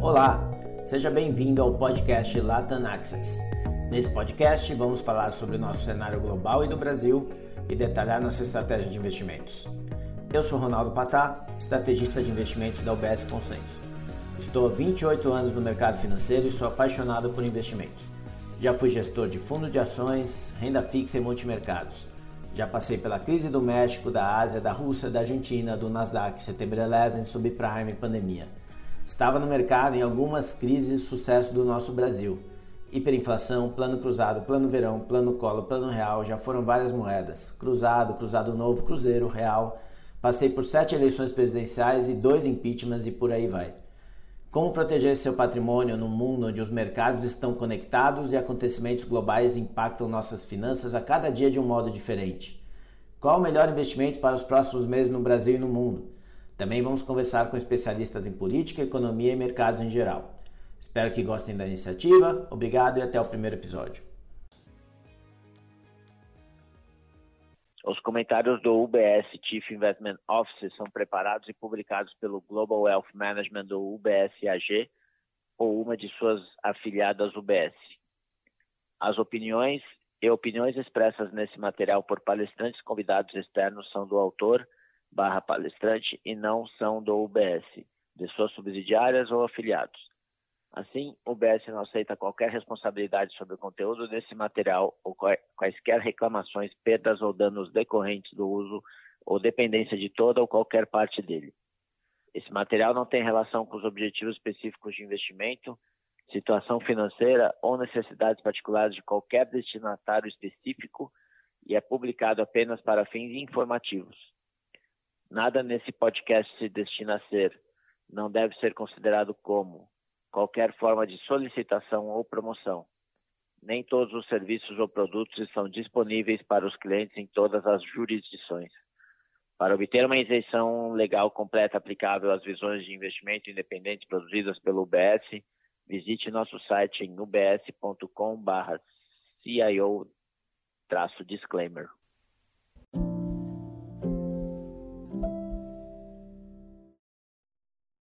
Olá, seja bem-vindo ao podcast Latam Access. Nesse podcast vamos falar sobre o nosso cenário global e do Brasil e detalhar nossa estratégia de investimentos. Eu sou Ronaldo Patá, estrategista de investimentos da UBS Consenso. Estou há 28 anos no mercado financeiro e sou apaixonado por investimentos. Já fui gestor de fundo de ações, renda fixa e multimercados. Já passei pela crise do México, da Ásia, da Rússia, da Argentina, do Nasdaq, Setembro 11, subprime e pandemia. Estava no mercado em algumas crises de sucesso do nosso Brasil. Hiperinflação, plano cruzado, plano verão, plano colo, plano real, já foram várias moedas. Cruzado, cruzado novo, cruzeiro, real. Passei por sete eleições presidenciais e dois impeachments e por aí vai. Como proteger seu patrimônio num mundo onde os mercados estão conectados e acontecimentos globais impactam nossas finanças a cada dia de um modo diferente? Qual o melhor investimento para os próximos meses no Brasil e no mundo? Também vamos conversar com especialistas em política, economia e mercados em geral. Espero que gostem da iniciativa. Obrigado e até o primeiro episódio. Os comentários do UBS Chief Investment Office são preparados e publicados pelo Global Wealth Management do UBS AG ou uma de suas afiliadas UBS. As opiniões e opiniões expressas nesse material por palestrantes convidados externos são do autor barra palestrante e não são do UBS, de suas subsidiárias ou afiliados. Assim, o UBS não aceita qualquer responsabilidade sobre o conteúdo desse material ou quaisquer reclamações, perdas ou danos decorrentes do uso ou dependência de toda ou qualquer parte dele. Esse material não tem relação com os objetivos específicos de investimento, situação financeira ou necessidades particulares de qualquer destinatário específico e é publicado apenas para fins informativos. Nada nesse podcast se destina a ser, não deve ser considerado como qualquer forma de solicitação ou promoção. Nem todos os serviços ou produtos estão disponíveis para os clientes em todas as jurisdições. Para obter uma isenção legal completa aplicável às visões de investimento independentes produzidas pelo UBS, visite nosso site em ubs.com/cio-disclaimer.